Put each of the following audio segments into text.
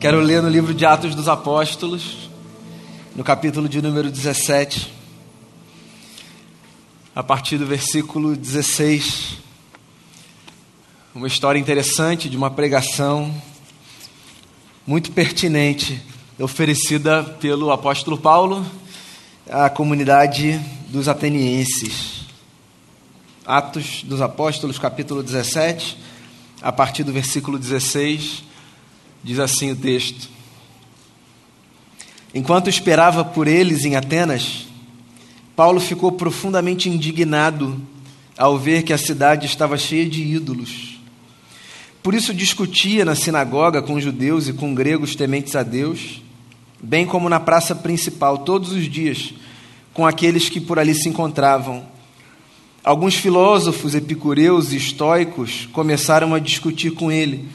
Quero ler no livro de Atos dos Apóstolos, no capítulo de número 17, a partir do versículo 16. Uma história interessante de uma pregação muito pertinente oferecida pelo apóstolo Paulo à comunidade dos atenienses. Atos dos Apóstolos, capítulo 17, a partir do versículo 16 Diz assim o texto: Enquanto esperava por eles em Atenas, Paulo ficou profundamente indignado ao ver que a cidade estava cheia de ídolos. Por isso discutia na sinagoga com judeus e com gregos tementes a Deus, bem como na praça principal todos os dias com aqueles que por ali se encontravam. Alguns filósofos epicureus e estoicos começaram a discutir com ele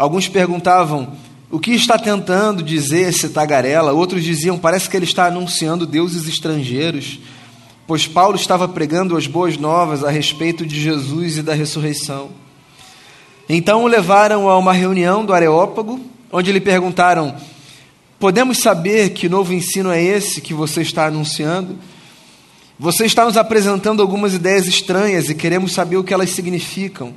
Alguns perguntavam: o que está tentando dizer esse tagarela? Outros diziam: parece que ele está anunciando deuses estrangeiros, pois Paulo estava pregando as boas novas a respeito de Jesus e da ressurreição. Então o levaram a uma reunião do Areópago, onde lhe perguntaram: Podemos saber que novo ensino é esse que você está anunciando? Você está nos apresentando algumas ideias estranhas e queremos saber o que elas significam.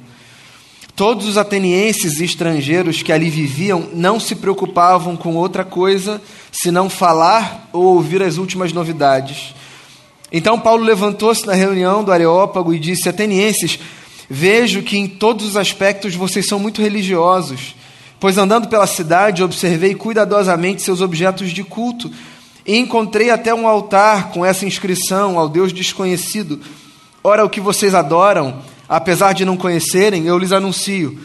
Todos os atenienses e estrangeiros que ali viviam não se preocupavam com outra coisa senão falar ou ouvir as últimas novidades. Então Paulo levantou-se na reunião do Areópago e disse: Atenienses, vejo que em todos os aspectos vocês são muito religiosos, pois andando pela cidade observei cuidadosamente seus objetos de culto e encontrei até um altar com essa inscrição ao Deus desconhecido. Ora, o que vocês adoram apesar de não conhecerem, eu lhes anuncio: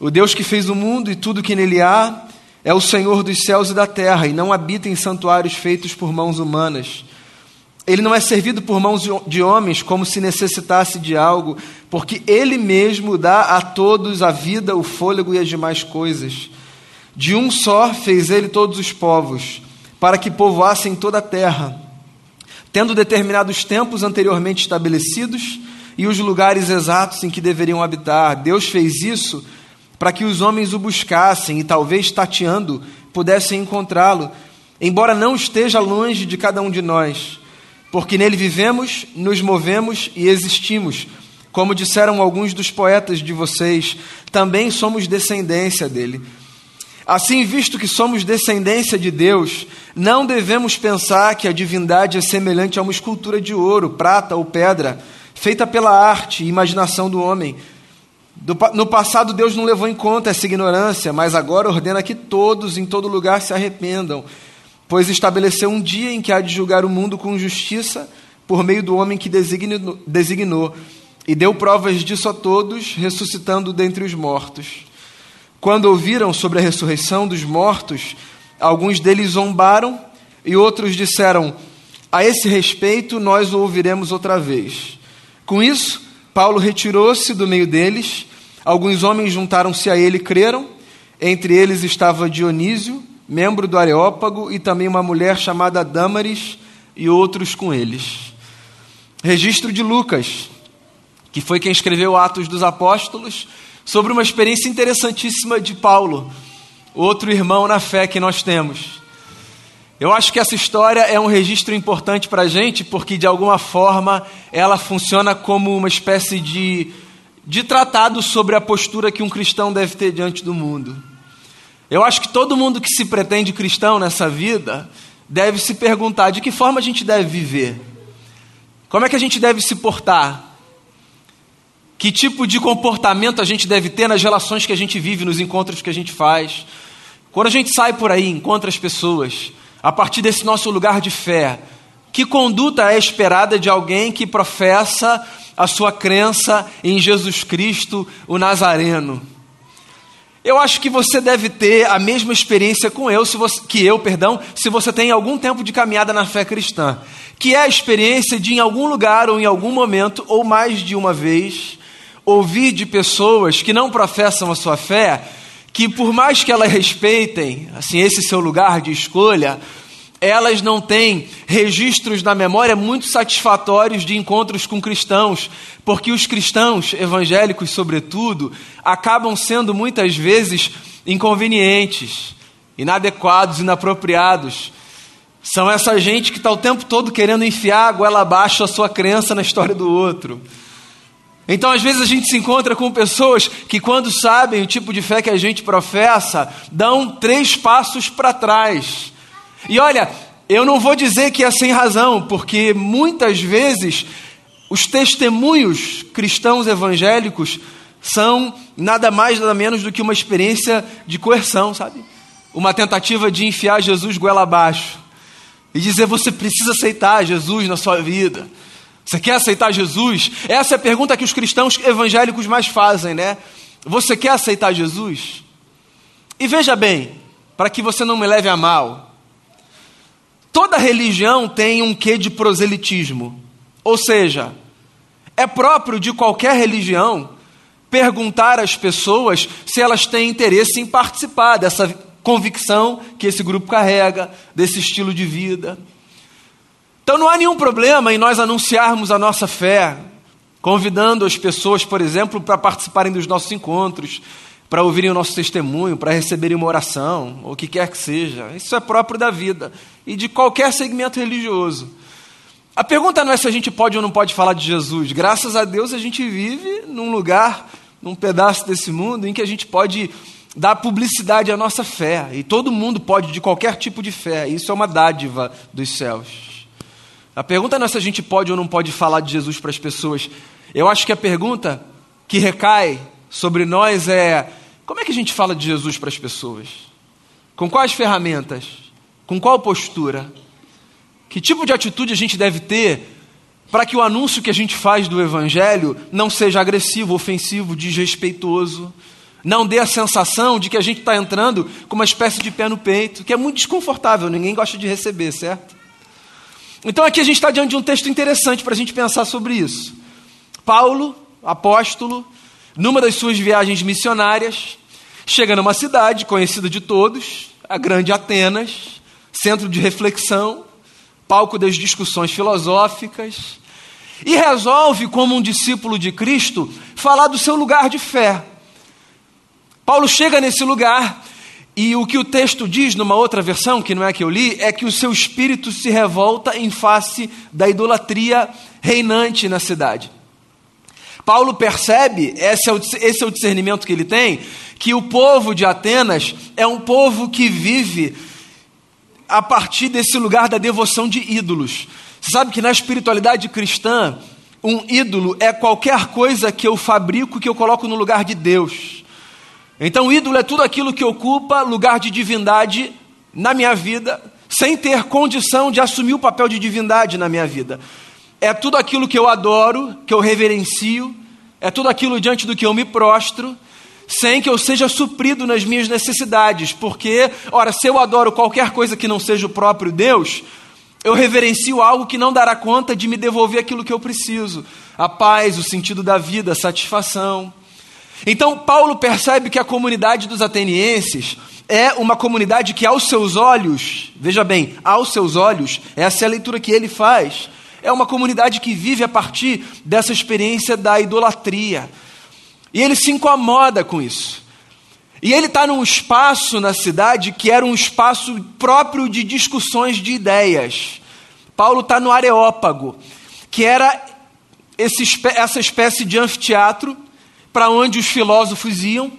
o Deus que fez o mundo e tudo que nele há é o Senhor dos céus e da terra, e não habita em santuários feitos por mãos humanas. Ele não é servido por mãos de homens como se necessitasse de algo, porque Ele mesmo dá a todos a vida, o fôlego e as demais coisas. De um só fez Ele todos os povos, para que povoassem toda a terra, tendo determinados tempos anteriormente estabelecidos e os lugares exatos em que deveriam habitar. Deus fez isso para que os homens o buscassem e, talvez tateando, pudessem encontrá-lo, embora não esteja longe de cada um de nós, porque nele vivemos, nos movemos e existimos. Como disseram alguns dos poetas de vocês, também somos descendência dele. Assim, visto que somos descendência de Deus, não devemos pensar que a divindade é semelhante a uma escultura de ouro, prata ou pedra feita pela arte e imaginação do homem. no passado, Deus não levou em conta essa ignorância, mas agora ordena que todos, em todo lugar, se arrependam, pois estabeleceu um dia em que há de julgar o mundo com justiça por meio do homem que designou, designou e deu provas disso a todos, ressuscitando dentre os mortos. Quando ouviram sobre a ressurreição dos mortos, alguns deles zombaram e outros disseram: A esse respeito, nós o ouviremos outra vez. Com isso, Paulo retirou-se do meio deles. Alguns homens juntaram-se a ele e creram. Entre eles estava Dionísio, membro do Areópago, e também uma mulher chamada Dâmaris e outros com eles. Registro de Lucas, que foi quem escreveu Atos dos Apóstolos, sobre uma experiência interessantíssima de Paulo, outro irmão na fé que nós temos. Eu acho que essa história é um registro importante para a gente, porque de alguma forma ela funciona como uma espécie de, de tratado sobre a postura que um cristão deve ter diante do mundo. Eu acho que todo mundo que se pretende cristão nessa vida deve se perguntar de que forma a gente deve viver, como é que a gente deve se portar, que tipo de comportamento a gente deve ter nas relações que a gente vive, nos encontros que a gente faz. Quando a gente sai por aí, encontra as pessoas, a partir desse nosso lugar de fé, que conduta é esperada de alguém que professa a sua crença em Jesus Cristo, o Nazareno? Eu acho que você deve ter a mesma experiência com eu, se você, que eu, perdão, se você tem algum tempo de caminhada na fé cristã, que é a experiência de em algum lugar ou em algum momento ou mais de uma vez ouvir de pessoas que não professam a sua fé que por mais que elas respeitem, assim, esse seu lugar de escolha, elas não têm registros na memória muito satisfatórios de encontros com cristãos, porque os cristãos evangélicos, sobretudo, acabam sendo muitas vezes inconvenientes, inadequados, inapropriados. São essa gente que está o tempo todo querendo enfiar a goela abaixo a sua crença na história do outro. Então, às vezes, a gente se encontra com pessoas que, quando sabem o tipo de fé que a gente professa, dão três passos para trás. E olha, eu não vou dizer que é sem razão, porque muitas vezes os testemunhos cristãos evangélicos são nada mais, nada menos do que uma experiência de coerção, sabe? Uma tentativa de enfiar Jesus goela abaixo e dizer: você precisa aceitar Jesus na sua vida. Você quer aceitar Jesus? Essa é a pergunta que os cristãos evangélicos mais fazem, né? Você quer aceitar Jesus? E veja bem, para que você não me leve a mal, toda religião tem um quê de proselitismo. Ou seja, é próprio de qualquer religião perguntar às pessoas se elas têm interesse em participar dessa convicção que esse grupo carrega, desse estilo de vida. Então não há nenhum problema em nós anunciarmos a nossa fé, convidando as pessoas, por exemplo, para participarem dos nossos encontros, para ouvirem o nosso testemunho, para receberem uma oração, ou o que quer que seja. Isso é próprio da vida e de qualquer segmento religioso. A pergunta não é se a gente pode ou não pode falar de Jesus. Graças a Deus a gente vive num lugar, num pedaço desse mundo em que a gente pode dar publicidade à nossa fé. E todo mundo pode, de qualquer tipo de fé. Isso é uma dádiva dos céus. A pergunta não é se a gente pode ou não pode falar de Jesus para as pessoas. Eu acho que a pergunta que recai sobre nós é: como é que a gente fala de Jesus para as pessoas? Com quais ferramentas? Com qual postura? Que tipo de atitude a gente deve ter para que o anúncio que a gente faz do Evangelho não seja agressivo, ofensivo, desrespeitoso? Não dê a sensação de que a gente está entrando com uma espécie de pé no peito, que é muito desconfortável, ninguém gosta de receber, certo? Então aqui a gente está diante de um texto interessante para a gente pensar sobre isso. Paulo, apóstolo, numa das suas viagens missionárias, chega numa cidade conhecida de todos, a Grande Atenas, centro de reflexão, palco das discussões filosóficas, e resolve, como um discípulo de Cristo, falar do seu lugar de fé. Paulo chega nesse lugar e o que o texto diz numa outra versão, que não é a que eu li, é que o seu espírito se revolta em face da idolatria reinante na cidade. Paulo percebe, esse é, o, esse é o discernimento que ele tem, que o povo de Atenas é um povo que vive a partir desse lugar da devoção de ídolos. Você sabe que na espiritualidade cristã, um ídolo é qualquer coisa que eu fabrico que eu coloco no lugar de Deus. Então, ídolo é tudo aquilo que ocupa lugar de divindade na minha vida, sem ter condição de assumir o papel de divindade na minha vida. É tudo aquilo que eu adoro, que eu reverencio, é tudo aquilo diante do que eu me prostro, sem que eu seja suprido nas minhas necessidades, porque, ora, se eu adoro qualquer coisa que não seja o próprio Deus, eu reverencio algo que não dará conta de me devolver aquilo que eu preciso: a paz, o sentido da vida, a satisfação. Então, Paulo percebe que a comunidade dos atenienses é uma comunidade que, aos seus olhos, veja bem, aos seus olhos, essa é a leitura que ele faz, é uma comunidade que vive a partir dessa experiência da idolatria. E ele se incomoda com isso. E ele está num espaço na cidade que era um espaço próprio de discussões de ideias. Paulo está no Areópago, que era esse, essa espécie de anfiteatro para onde os filósofos iam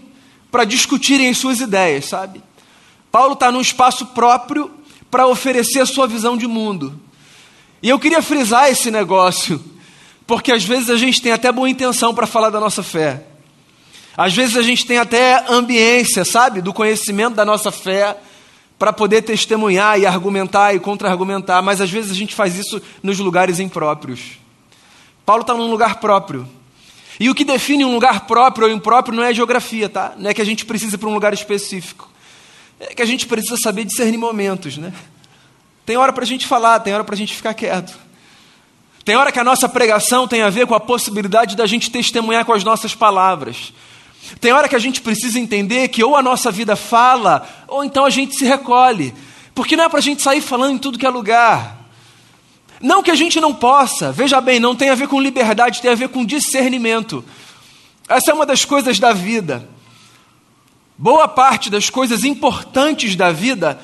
para discutirem as suas ideias, sabe? Paulo está num espaço próprio para oferecer a sua visão de mundo. E eu queria frisar esse negócio, porque às vezes a gente tem até boa intenção para falar da nossa fé. Às vezes a gente tem até ambiência, sabe, do conhecimento da nossa fé, para poder testemunhar e argumentar e contra-argumentar, mas às vezes a gente faz isso nos lugares impróprios. Paulo está num lugar próprio. E o que define um lugar próprio ou impróprio não é geografia, tá? Não é que a gente precisa ir para um lugar específico. É que a gente precisa saber discernir momentos, né? Tem hora para a gente falar, tem hora para a gente ficar quieto. Tem hora que a nossa pregação tem a ver com a possibilidade da gente testemunhar com as nossas palavras. Tem hora que a gente precisa entender que ou a nossa vida fala, ou então a gente se recolhe. Porque não é para a gente sair falando em tudo que é lugar. Não que a gente não possa, veja bem, não tem a ver com liberdade, tem a ver com discernimento. Essa é uma das coisas da vida. Boa parte das coisas importantes da vida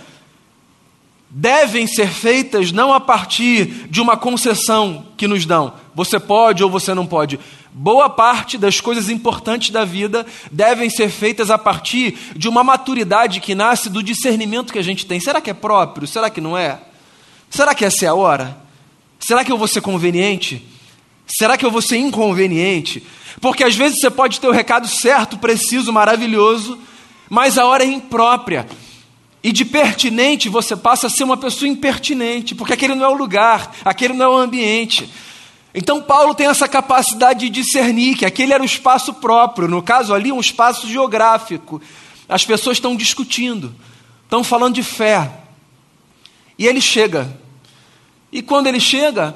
devem ser feitas não a partir de uma concessão que nos dão. Você pode ou você não pode. Boa parte das coisas importantes da vida devem ser feitas a partir de uma maturidade que nasce do discernimento que a gente tem. Será que é próprio? Será que não é? Será que essa é a hora? Será que eu vou ser conveniente? Será que eu vou ser inconveniente? Porque às vezes você pode ter o recado certo, preciso, maravilhoso, mas a hora é imprópria. E de pertinente você passa a ser uma pessoa impertinente, porque aquele não é o lugar, aquele não é o ambiente. Então Paulo tem essa capacidade de discernir que aquele era o espaço próprio, no caso ali, um espaço geográfico. As pessoas estão discutindo, estão falando de fé. E ele chega. E quando ele chega,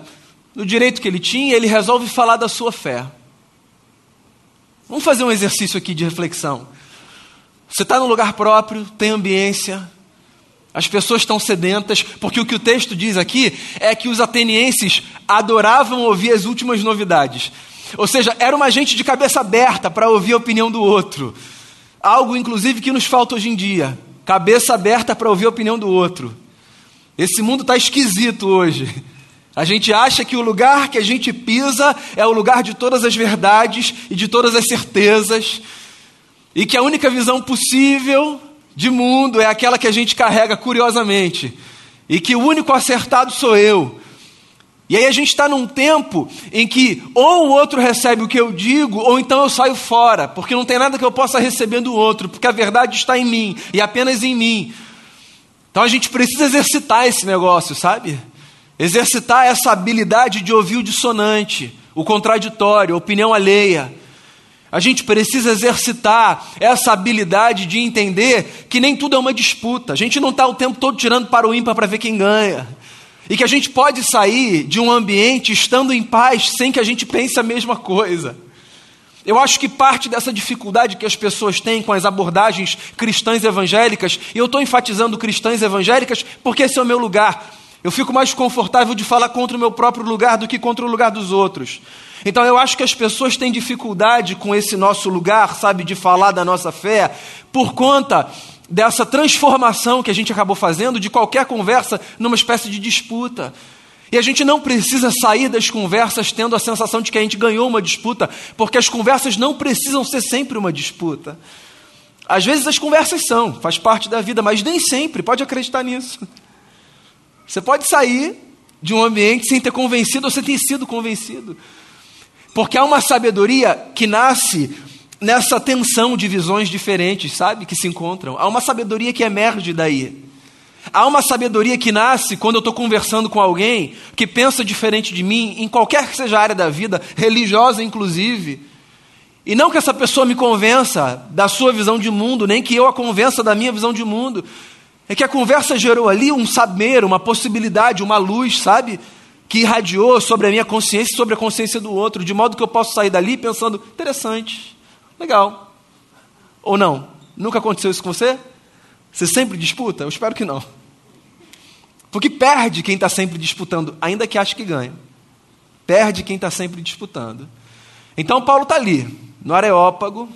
no direito que ele tinha, ele resolve falar da sua fé. Vamos fazer um exercício aqui de reflexão. Você está no lugar próprio, tem ambiência, as pessoas estão sedentas, porque o que o texto diz aqui é que os atenienses adoravam ouvir as últimas novidades. Ou seja, era uma gente de cabeça aberta para ouvir a opinião do outro. Algo, inclusive, que nos falta hoje em dia. Cabeça aberta para ouvir a opinião do outro. Esse mundo está esquisito hoje. A gente acha que o lugar que a gente pisa é o lugar de todas as verdades e de todas as certezas e que a única visão possível de mundo é aquela que a gente carrega curiosamente, e que o único acertado sou eu. E aí a gente está num tempo em que ou o outro recebe o que eu digo, ou então eu saio fora, porque não tem nada que eu possa receber do outro, porque a verdade está em mim e apenas em mim. Então a gente precisa exercitar esse negócio, sabe? Exercitar essa habilidade de ouvir o dissonante, o contraditório, a opinião alheia. A gente precisa exercitar essa habilidade de entender que nem tudo é uma disputa. A gente não está o tempo todo tirando para o ímpar para ver quem ganha. E que a gente pode sair de um ambiente estando em paz sem que a gente pense a mesma coisa. Eu acho que parte dessa dificuldade que as pessoas têm com as abordagens cristãs evangélicas, e eu estou enfatizando cristãs evangélicas porque esse é o meu lugar. Eu fico mais confortável de falar contra o meu próprio lugar do que contra o lugar dos outros. Então eu acho que as pessoas têm dificuldade com esse nosso lugar, sabe, de falar da nossa fé, por conta dessa transformação que a gente acabou fazendo de qualquer conversa numa espécie de disputa. E a gente não precisa sair das conversas tendo a sensação de que a gente ganhou uma disputa, porque as conversas não precisam ser sempre uma disputa. Às vezes as conversas são, faz parte da vida, mas nem sempre, pode acreditar nisso. Você pode sair de um ambiente sem ter convencido ou sem ter sido convencido. Porque há uma sabedoria que nasce nessa tensão de visões diferentes, sabe? Que se encontram. Há uma sabedoria que emerge daí. Há uma sabedoria que nasce quando eu estou conversando com alguém que pensa diferente de mim, em qualquer que seja a área da vida, religiosa inclusive. E não que essa pessoa me convença da sua visão de mundo, nem que eu a convença da minha visão de mundo. É que a conversa gerou ali um saber, uma possibilidade, uma luz, sabe? que irradiou sobre a minha consciência e sobre a consciência do outro, de modo que eu posso sair dali pensando, interessante, legal. Ou não? Nunca aconteceu isso com você? Você sempre disputa? Eu espero que não. Porque perde quem está sempre disputando, ainda que ache que ganha. Perde quem está sempre disputando. Então Paulo está ali, no Areópago,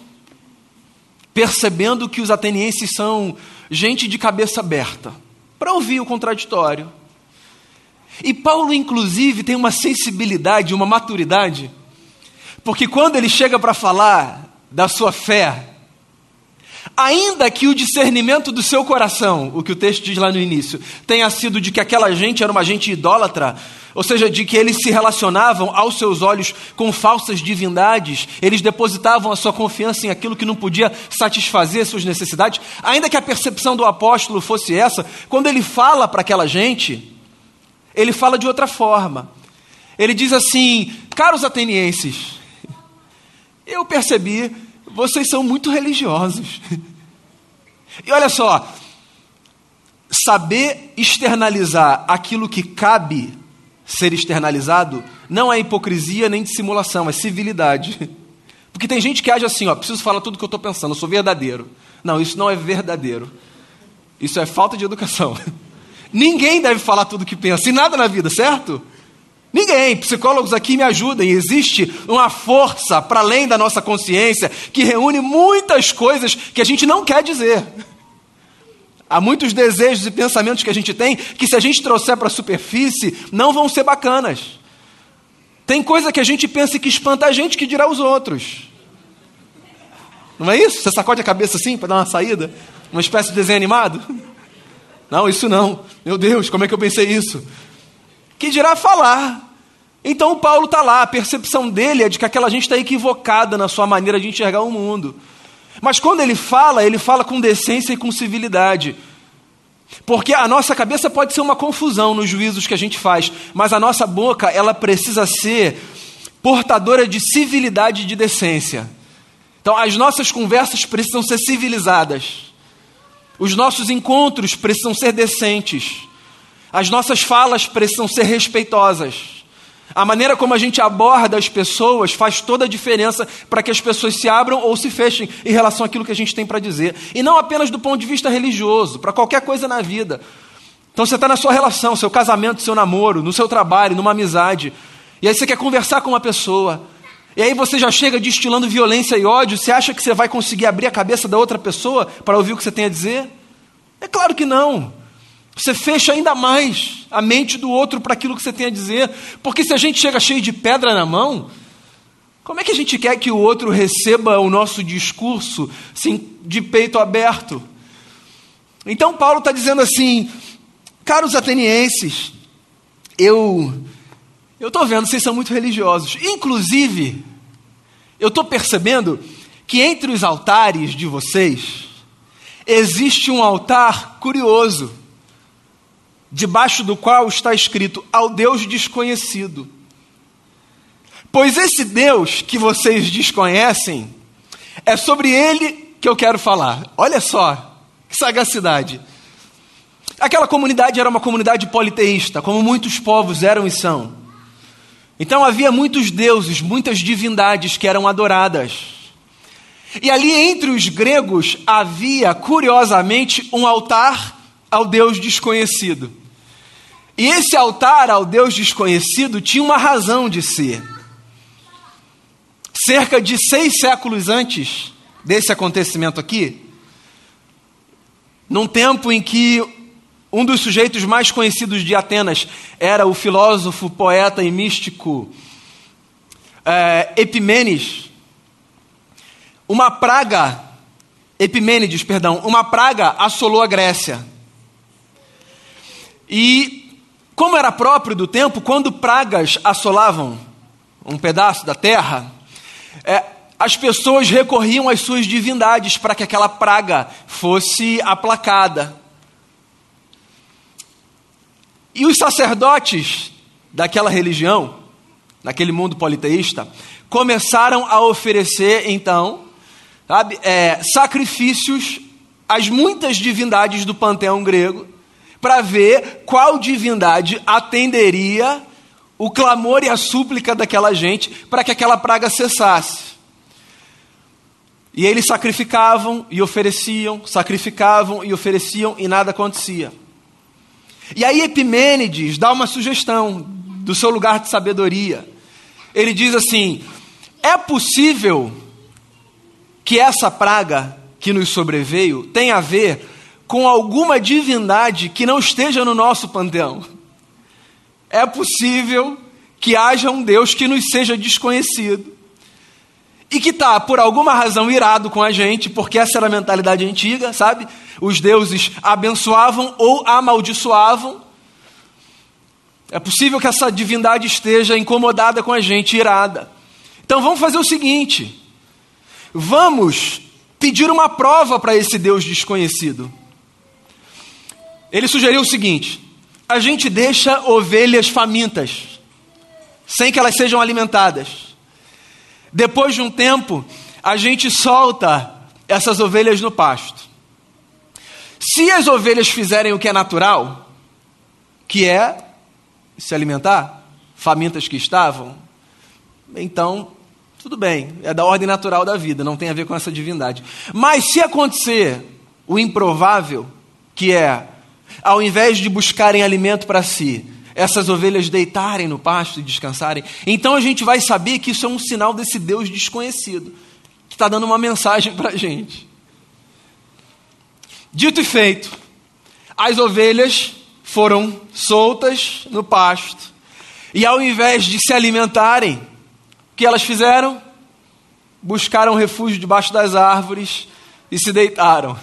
percebendo que os atenienses são gente de cabeça aberta, para ouvir o contraditório, e Paulo, inclusive, tem uma sensibilidade, uma maturidade, porque quando ele chega para falar da sua fé, ainda que o discernimento do seu coração, o que o texto diz lá no início, tenha sido de que aquela gente era uma gente idólatra, ou seja, de que eles se relacionavam aos seus olhos com falsas divindades, eles depositavam a sua confiança em aquilo que não podia satisfazer suas necessidades, ainda que a percepção do apóstolo fosse essa, quando ele fala para aquela gente, ele fala de outra forma. Ele diz assim: Caros atenienses, eu percebi, vocês são muito religiosos. E olha só, saber externalizar aquilo que cabe ser externalizado não é hipocrisia nem dissimulação, é civilidade. Porque tem gente que age assim, ó, preciso falar tudo o que eu estou pensando, eu sou verdadeiro. Não, isso não é verdadeiro. Isso é falta de educação. Ninguém deve falar tudo o que pensa, em nada na vida, certo? Ninguém, psicólogos aqui me ajudem. Existe uma força para além da nossa consciência que reúne muitas coisas que a gente não quer dizer. Há muitos desejos e pensamentos que a gente tem que, se a gente trouxer para a superfície, não vão ser bacanas. Tem coisa que a gente pensa que espanta a gente que dirá os outros. Não é isso? Você sacode a cabeça assim para dar uma saída? Uma espécie de desenho animado? Não, isso não. Meu Deus, como é que eu pensei isso? Que dirá falar. Então o Paulo está lá, a percepção dele é de que aquela gente está equivocada na sua maneira de enxergar o mundo. Mas quando ele fala, ele fala com decência e com civilidade. Porque a nossa cabeça pode ser uma confusão nos juízos que a gente faz, mas a nossa boca, ela precisa ser portadora de civilidade e de decência. Então, as nossas conversas precisam ser civilizadas. Os nossos encontros precisam ser decentes. As nossas falas precisam ser respeitosas. A maneira como a gente aborda as pessoas faz toda a diferença para que as pessoas se abram ou se fechem em relação àquilo que a gente tem para dizer. E não apenas do ponto de vista religioso, para qualquer coisa na vida. Então você está na sua relação, seu casamento, seu namoro, no seu trabalho, numa amizade. E aí você quer conversar com uma pessoa. E aí você já chega destilando violência e ódio. Você acha que você vai conseguir abrir a cabeça da outra pessoa para ouvir o que você tem a dizer? É claro que não. Você fecha ainda mais a mente do outro para aquilo que você tem a dizer. Porque se a gente chega cheio de pedra na mão, como é que a gente quer que o outro receba o nosso discurso assim, de peito aberto? Então Paulo está dizendo assim, caros atenienses, eu eu estou vendo, vocês são muito religiosos. Inclusive, eu estou percebendo que entre os altares de vocês existe um altar curioso debaixo do qual está escrito ao Deus desconhecido. Pois esse Deus que vocês desconhecem, é sobre ele que eu quero falar. Olha só, que sagacidade. Aquela comunidade era uma comunidade politeísta, como muitos povos eram e são. Então havia muitos deuses, muitas divindades que eram adoradas. E ali entre os gregos havia, curiosamente, um altar ao Deus desconhecido. E esse altar ao Deus desconhecido tinha uma razão de ser. Cerca de seis séculos antes desse acontecimento aqui, num tempo em que um dos sujeitos mais conhecidos de Atenas era o filósofo, poeta e místico é, uma praga, Epimênides, perdão, uma praga assolou a Grécia. E, como era próprio do tempo, quando pragas assolavam um pedaço da terra, é, as pessoas recorriam às suas divindades para que aquela praga fosse aplacada. E os sacerdotes daquela religião, daquele mundo politeísta, começaram a oferecer, então, sabe, é, sacrifícios às muitas divindades do panteão grego, para ver qual divindade atenderia o clamor e a súplica daquela gente para que aquela praga cessasse. E eles sacrificavam e ofereciam, sacrificavam e ofereciam e nada acontecia. E aí Epimênides dá uma sugestão do seu lugar de sabedoria. Ele diz assim: é possível que essa praga que nos sobreveio tenha a ver com alguma divindade que não esteja no nosso panteão. É possível que haja um Deus que nos seja desconhecido e que está, por alguma razão, irado com a gente, porque essa era a mentalidade antiga, sabe? Os deuses abençoavam ou amaldiçoavam. É possível que essa divindade esteja incomodada com a gente, irada. Então vamos fazer o seguinte: vamos pedir uma prova para esse Deus desconhecido. Ele sugeriu o seguinte: a gente deixa ovelhas famintas, sem que elas sejam alimentadas. Depois de um tempo, a gente solta essas ovelhas no pasto. Se as ovelhas fizerem o que é natural, que é se alimentar, famintas que estavam, então tudo bem, é da ordem natural da vida, não tem a ver com essa divindade. Mas se acontecer o improvável, que é ao invés de buscarem alimento para si, essas ovelhas deitarem no pasto e descansarem, então a gente vai saber que isso é um sinal desse Deus desconhecido, que está dando uma mensagem para a gente. Dito e feito, as ovelhas foram soltas no pasto, e ao invés de se alimentarem, o que elas fizeram? Buscaram refúgio debaixo das árvores e se deitaram.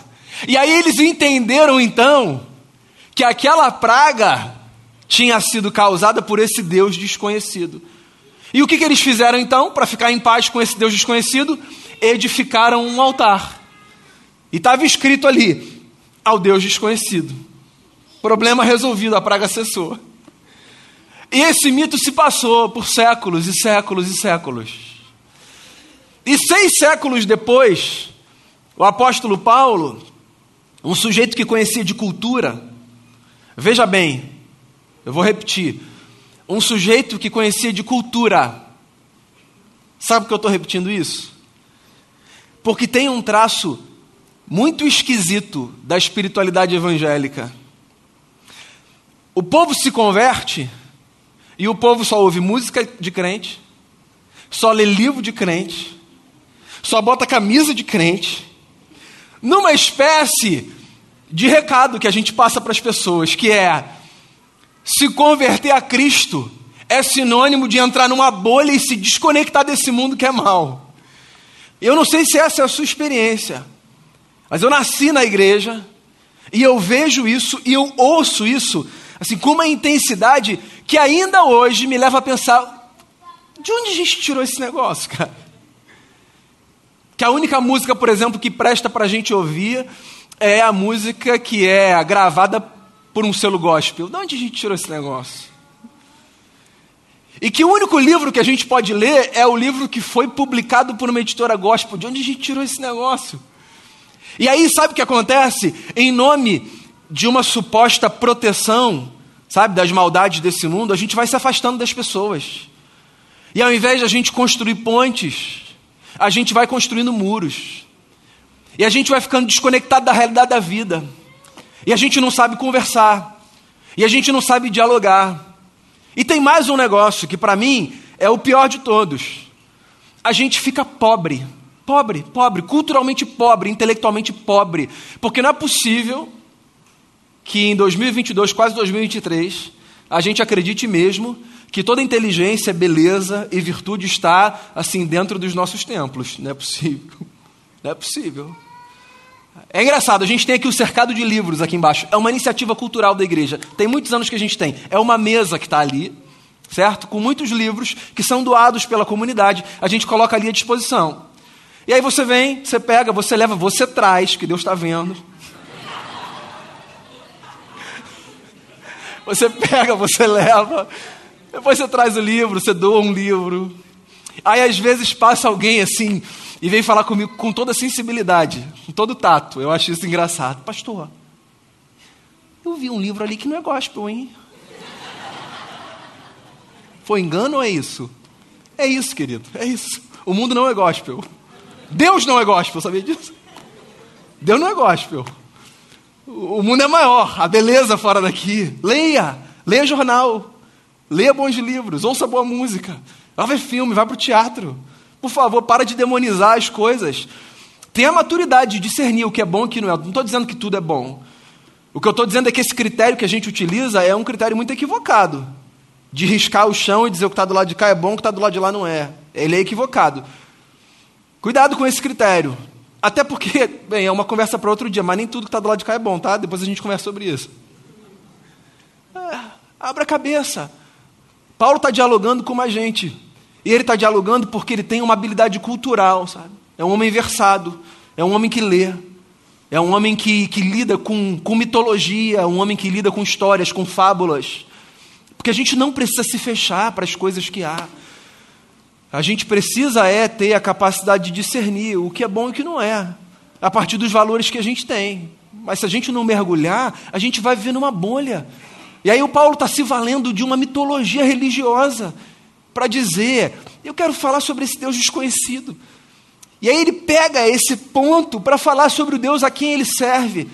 E aí eles entenderam então que aquela praga tinha sido causada por esse Deus desconhecido. E o que, que eles fizeram então, para ficar em paz com esse Deus desconhecido? Edificaram um altar. E estava escrito ali: ao Deus desconhecido. Problema resolvido, a praga cessou. E esse mito se passou por séculos e séculos e séculos. E seis séculos depois, o apóstolo Paulo, um sujeito que conhecia de cultura, veja bem, eu vou repetir. Um sujeito que conhecia de cultura. Sabe por que eu estou repetindo isso? Porque tem um traço muito esquisito da espiritualidade evangélica. O povo se converte e o povo só ouve música de crente, só lê livro de crente, só bota camisa de crente, numa espécie de recado que a gente passa para as pessoas, que é se converter a Cristo é sinônimo de entrar numa bolha e se desconectar desse mundo que é mal. Eu não sei se essa é a sua experiência, mas eu nasci na igreja e eu vejo isso e eu ouço isso assim com uma intensidade que ainda hoje me leva a pensar: de onde a gente tirou esse negócio, cara? Que a única música, por exemplo, que presta para a gente ouvir é a música que é gravada por um selo gospel. De onde a gente tirou esse negócio? E que o único livro que a gente pode ler é o livro que foi publicado por uma editora gospel. De onde a gente tirou esse negócio? E aí, sabe o que acontece? Em nome de uma suposta proteção, sabe, das maldades desse mundo, a gente vai se afastando das pessoas. E ao invés de a gente construir pontes, a gente vai construindo muros. E a gente vai ficando desconectado da realidade da vida. E a gente não sabe conversar. E a gente não sabe dialogar. E tem mais um negócio que para mim é o pior de todos. A gente fica pobre. Pobre, pobre, culturalmente pobre, intelectualmente pobre. Porque não é possível que em 2022, quase 2023, a gente acredite mesmo que toda inteligência, beleza e virtude está assim dentro dos nossos templos. Não é possível. Não é possível. É engraçado, a gente tem aqui o cercado de livros aqui embaixo. É uma iniciativa cultural da igreja. Tem muitos anos que a gente tem. É uma mesa que está ali, certo? Com muitos livros que são doados pela comunidade. A gente coloca ali à disposição. E aí você vem, você pega, você leva, você traz, que Deus está vendo. Você pega, você leva. Depois você traz o livro, você doa um livro. Aí às vezes passa alguém assim e vem falar comigo com toda sensibilidade, com todo tato. Eu acho isso engraçado. Pastor, eu vi um livro ali que não é gospel, hein? Foi engano ou é isso? É isso, querido, é isso. O mundo não é gospel. Deus não é gospel, sabia disso? Deus não é gospel. O mundo é maior, a beleza fora daqui. Leia, leia jornal, leia bons livros, ouça boa música, vá ver filme, vá para o teatro. Por favor, para de demonizar as coisas. Tenha maturidade de discernir o que é bom e o que não é. Não estou dizendo que tudo é bom. O que eu estou dizendo é que esse critério que a gente utiliza é um critério muito equivocado. De riscar o chão e dizer o que está do lado de cá é bom, o que está do lado de lá não é. Ele é equivocado. Cuidado com esse critério. Até porque, bem, é uma conversa para outro dia, mas nem tudo que está do lado de cá é bom, tá? Depois a gente conversa sobre isso. É, abra a cabeça. Paulo está dialogando com uma gente. E ele está dialogando porque ele tem uma habilidade cultural, sabe? É um homem versado, é um homem que lê, é um homem que, que lida com, com mitologia, um homem que lida com histórias, com fábulas. Porque a gente não precisa se fechar para as coisas que há. A gente precisa é ter a capacidade de discernir o que é bom e o que não é, a partir dos valores que a gente tem. Mas se a gente não mergulhar, a gente vai viver numa bolha. E aí o Paulo está se valendo de uma mitologia religiosa para dizer: eu quero falar sobre esse Deus desconhecido. E aí ele pega esse ponto para falar sobre o Deus a quem ele serve.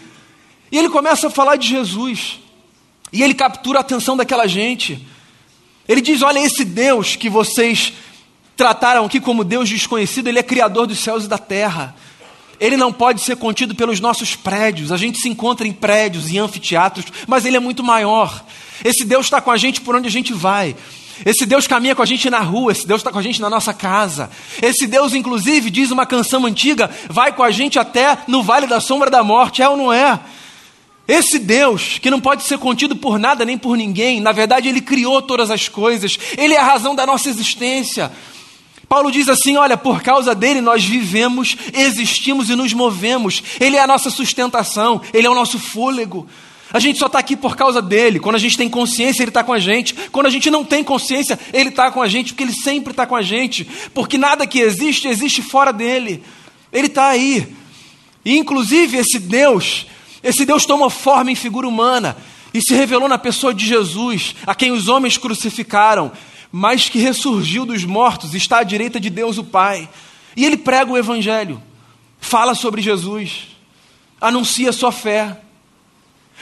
E ele começa a falar de Jesus. E ele captura a atenção daquela gente. Ele diz: Olha, esse Deus que vocês trataram aqui como Deus desconhecido, ele é criador dos céus e da terra. Ele não pode ser contido pelos nossos prédios. A gente se encontra em prédios, em anfiteatros, mas ele é muito maior. Esse Deus está com a gente por onde a gente vai. Esse Deus caminha com a gente na rua, esse Deus está com a gente na nossa casa. Esse Deus, inclusive, diz uma canção antiga, vai com a gente até no vale da sombra da morte, é ou não é? Esse Deus, que não pode ser contido por nada nem por ninguém, na verdade, Ele criou todas as coisas, Ele é a razão da nossa existência. Paulo diz assim: olha, por causa dele nós vivemos, existimos e nos movemos, Ele é a nossa sustentação, Ele é o nosso fôlego. A gente só está aqui por causa dele. Quando a gente tem consciência, ele está com a gente. Quando a gente não tem consciência, ele está com a gente, porque ele sempre está com a gente. Porque nada que existe, existe fora dele. Ele está aí. E inclusive esse Deus, esse Deus toma forma em figura humana e se revelou na pessoa de Jesus, a quem os homens crucificaram, mas que ressurgiu dos mortos, está à direita de Deus o Pai. E ele prega o Evangelho, fala sobre Jesus, anuncia sua fé.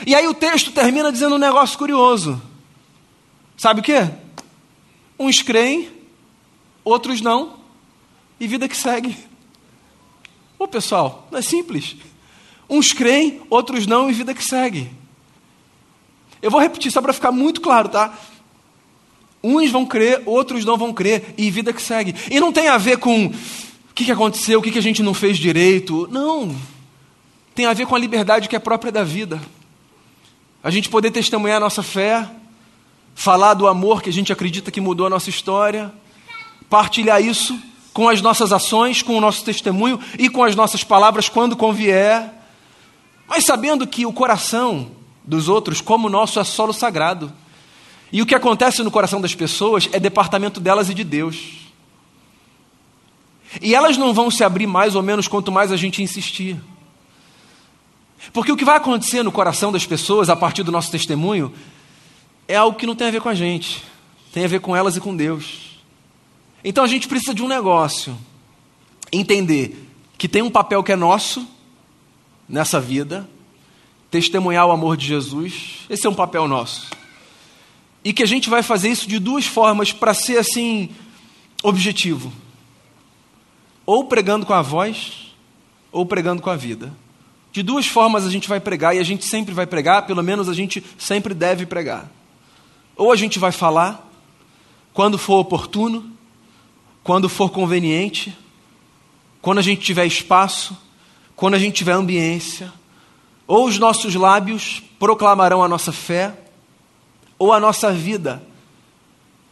E aí o texto termina dizendo um negócio curioso. Sabe o que? Uns creem, outros não, e vida que segue. Ô pessoal, não é simples. Uns creem, outros não, e vida que segue. Eu vou repetir só para ficar muito claro, tá? Uns vão crer, outros não vão crer, e vida que segue. E não tem a ver com o que, que aconteceu, o que, que a gente não fez direito. Não. Tem a ver com a liberdade que é própria da vida a gente poder testemunhar a nossa fé, falar do amor que a gente acredita que mudou a nossa história, partilhar isso com as nossas ações, com o nosso testemunho e com as nossas palavras quando convier, mas sabendo que o coração dos outros, como o nosso, é solo sagrado. E o que acontece no coração das pessoas é departamento delas e de Deus. E elas não vão se abrir mais ou menos quanto mais a gente insistir. Porque o que vai acontecer no coração das pessoas a partir do nosso testemunho é algo que não tem a ver com a gente, tem a ver com elas e com Deus. Então a gente precisa de um negócio, entender que tem um papel que é nosso nessa vida, testemunhar o amor de Jesus, esse é um papel nosso. E que a gente vai fazer isso de duas formas para ser assim objetivo. Ou pregando com a voz, ou pregando com a vida. De duas formas a gente vai pregar, e a gente sempre vai pregar, pelo menos a gente sempre deve pregar. Ou a gente vai falar, quando for oportuno, quando for conveniente, quando a gente tiver espaço, quando a gente tiver ambiência, ou os nossos lábios proclamarão a nossa fé, ou a nossa vida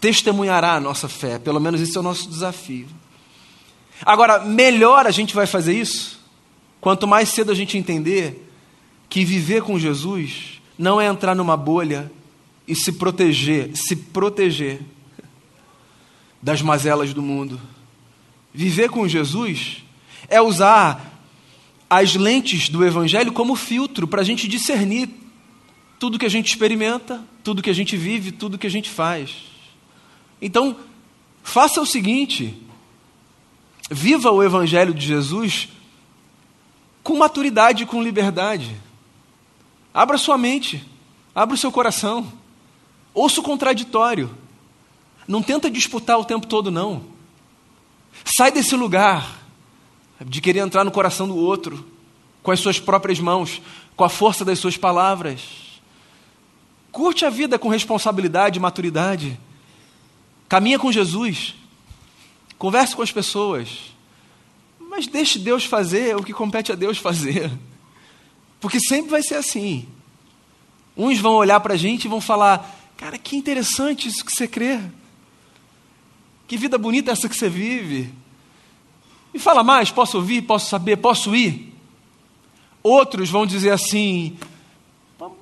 testemunhará a nossa fé. Pelo menos esse é o nosso desafio. Agora, melhor a gente vai fazer isso Quanto mais cedo a gente entender que viver com Jesus não é entrar numa bolha e se proteger, se proteger das mazelas do mundo. Viver com Jesus é usar as lentes do Evangelho como filtro para a gente discernir tudo que a gente experimenta, tudo que a gente vive, tudo que a gente faz. Então, faça o seguinte: viva o Evangelho de Jesus com maturidade e com liberdade. Abra sua mente, abra o seu coração. Ouça o contraditório. Não tenta disputar o tempo todo, não. Sai desse lugar de querer entrar no coração do outro com as suas próprias mãos, com a força das suas palavras. Curte a vida com responsabilidade e maturidade. Caminha com Jesus. Converse com as pessoas. Mas deixe Deus fazer o que compete a Deus fazer. Porque sempre vai ser assim. Uns vão olhar para a gente e vão falar: Cara, que interessante isso que você crê. Que vida bonita essa que você vive. E fala mais: posso ouvir, posso saber, posso ir? Outros vão dizer assim: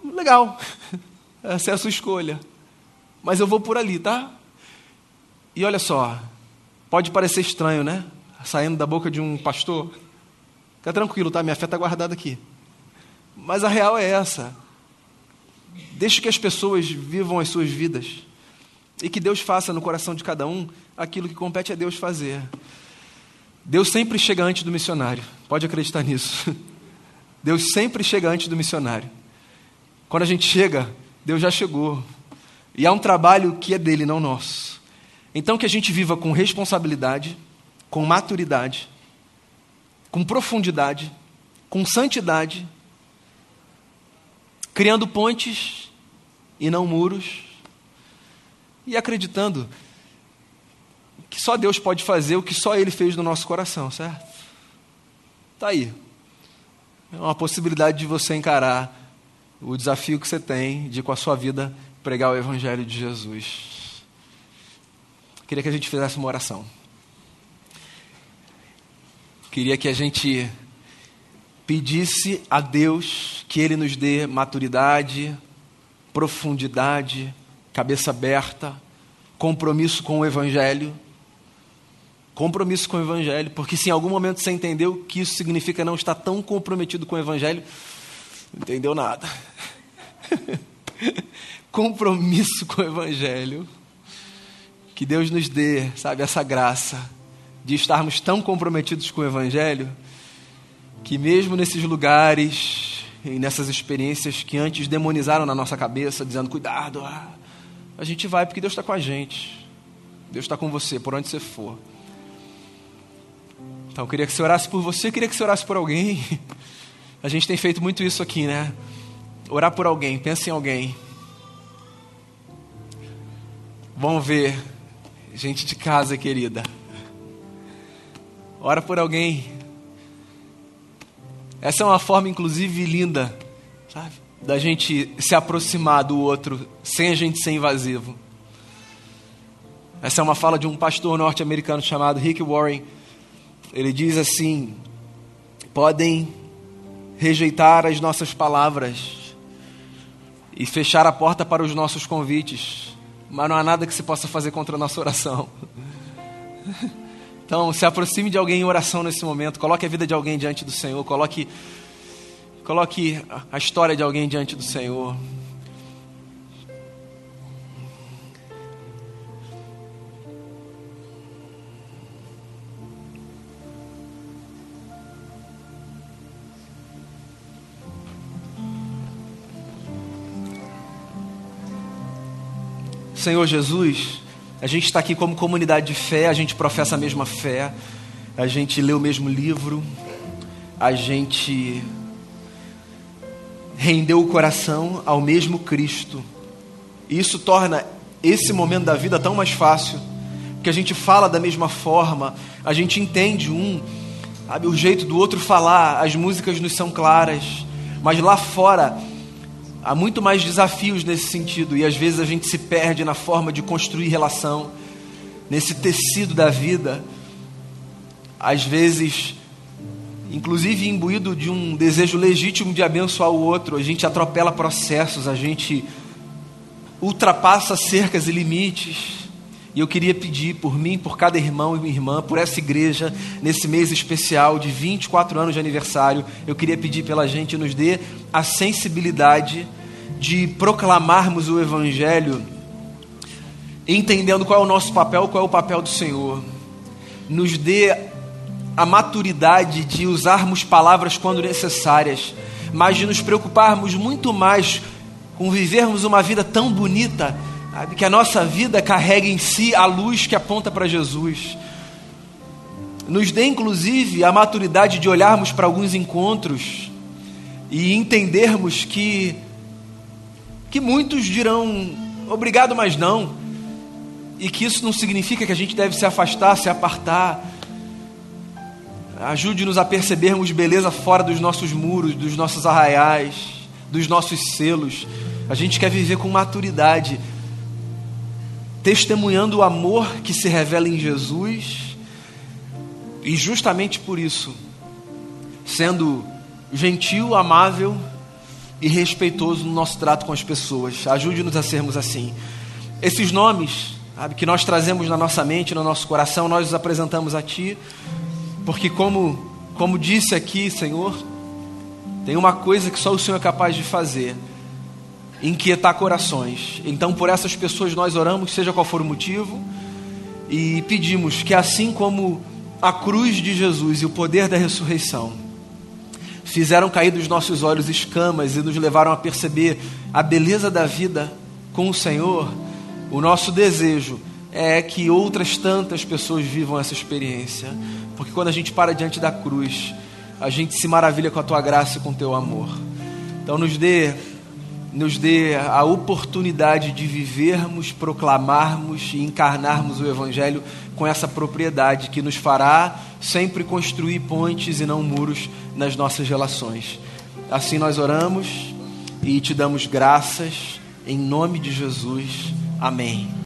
legal, essa é a sua escolha. Mas eu vou por ali, tá? E olha só, pode parecer estranho, né? Saindo da boca de um pastor. Fica tranquilo, tá? Minha fé está guardada aqui. Mas a real é essa. Deixe que as pessoas vivam as suas vidas. E que Deus faça no coração de cada um aquilo que compete a Deus fazer. Deus sempre chega antes do missionário. Pode acreditar nisso. Deus sempre chega antes do missionário. Quando a gente chega, Deus já chegou. E há um trabalho que é dele, não nosso. Então que a gente viva com responsabilidade, com maturidade, com profundidade, com santidade, criando pontes e não muros, e acreditando que só Deus pode fazer o que só Ele fez no nosso coração, certo? Está aí. É uma possibilidade de você encarar o desafio que você tem de, com a sua vida, pregar o Evangelho de Jesus. Queria que a gente fizesse uma oração. Queria que a gente pedisse a Deus que Ele nos dê maturidade, profundidade, cabeça aberta, compromisso com o Evangelho. Compromisso com o Evangelho, porque se em algum momento você entendeu que isso significa não estar tão comprometido com o Evangelho, não entendeu nada. compromisso com o Evangelho. Que Deus nos dê, sabe, essa graça de estarmos tão comprometidos com o Evangelho que, mesmo nesses lugares e nessas experiências que antes demonizaram na nossa cabeça, dizendo: cuidado, ah, a gente vai porque Deus está com a gente. Deus está com você, por onde você for. Então, eu queria que você orasse por você, eu queria que você orasse por alguém. A gente tem feito muito isso aqui, né? Orar por alguém, pensa em alguém. Vamos ver, gente de casa querida. Ora por alguém. Essa é uma forma, inclusive, linda, sabe? Da gente se aproximar do outro sem a gente ser invasivo. Essa é uma fala de um pastor norte-americano chamado Rick Warren. Ele diz assim: podem rejeitar as nossas palavras e fechar a porta para os nossos convites, mas não há nada que se possa fazer contra a nossa oração. Então, se aproxime de alguém em oração nesse momento, coloque a vida de alguém diante do Senhor, coloque, coloque a história de alguém diante do Senhor. Senhor Jesus, a gente está aqui como comunidade de fé, a gente professa a mesma fé, a gente lê o mesmo livro, a gente rendeu o coração ao mesmo Cristo. E isso torna esse momento da vida tão mais fácil, porque a gente fala da mesma forma, a gente entende um, sabe, o jeito do outro falar, as músicas nos são claras, mas lá fora Há muito mais desafios nesse sentido e às vezes a gente se perde na forma de construir relação, nesse tecido da vida. Às vezes, inclusive imbuído de um desejo legítimo de abençoar o outro, a gente atropela processos, a gente ultrapassa cercas e limites. E eu queria pedir por mim, por cada irmão e irmã, por essa igreja, nesse mês especial de 24 anos de aniversário, eu queria pedir pela gente, nos dê a sensibilidade de proclamarmos o Evangelho, entendendo qual é o nosso papel, qual é o papel do Senhor. Nos dê a maturidade de usarmos palavras quando necessárias, mas de nos preocuparmos muito mais com vivermos uma vida tão bonita Sabe? Que a nossa vida carregue em si a luz que aponta para Jesus. Nos dê, inclusive, a maturidade de olharmos para alguns encontros e entendermos que, que muitos dirão obrigado, mas não. E que isso não significa que a gente deve se afastar, se apartar. Ajude-nos a percebermos beleza fora dos nossos muros, dos nossos arraiais, dos nossos selos. A gente quer viver com maturidade testemunhando o amor que se revela em Jesus, e justamente por isso, sendo gentil, amável e respeitoso no nosso trato com as pessoas. Ajude-nos a sermos assim. Esses nomes sabe, que nós trazemos na nossa mente, no nosso coração, nós os apresentamos a Ti, porque, como, como disse aqui, Senhor, tem uma coisa que só o Senhor é capaz de fazer inquietar corações. Então, por essas pessoas nós oramos, seja qual for o motivo, e pedimos que, assim como a cruz de Jesus e o poder da ressurreição fizeram cair dos nossos olhos escamas e nos levaram a perceber a beleza da vida com o Senhor, o nosso desejo é que outras tantas pessoas vivam essa experiência. Porque quando a gente para diante da cruz, a gente se maravilha com a tua graça e com o teu amor. Então nos dê nos dê a oportunidade de vivermos, proclamarmos e encarnarmos o evangelho com essa propriedade que nos fará sempre construir pontes e não muros nas nossas relações. Assim nós oramos e te damos graças em nome de Jesus. Amém.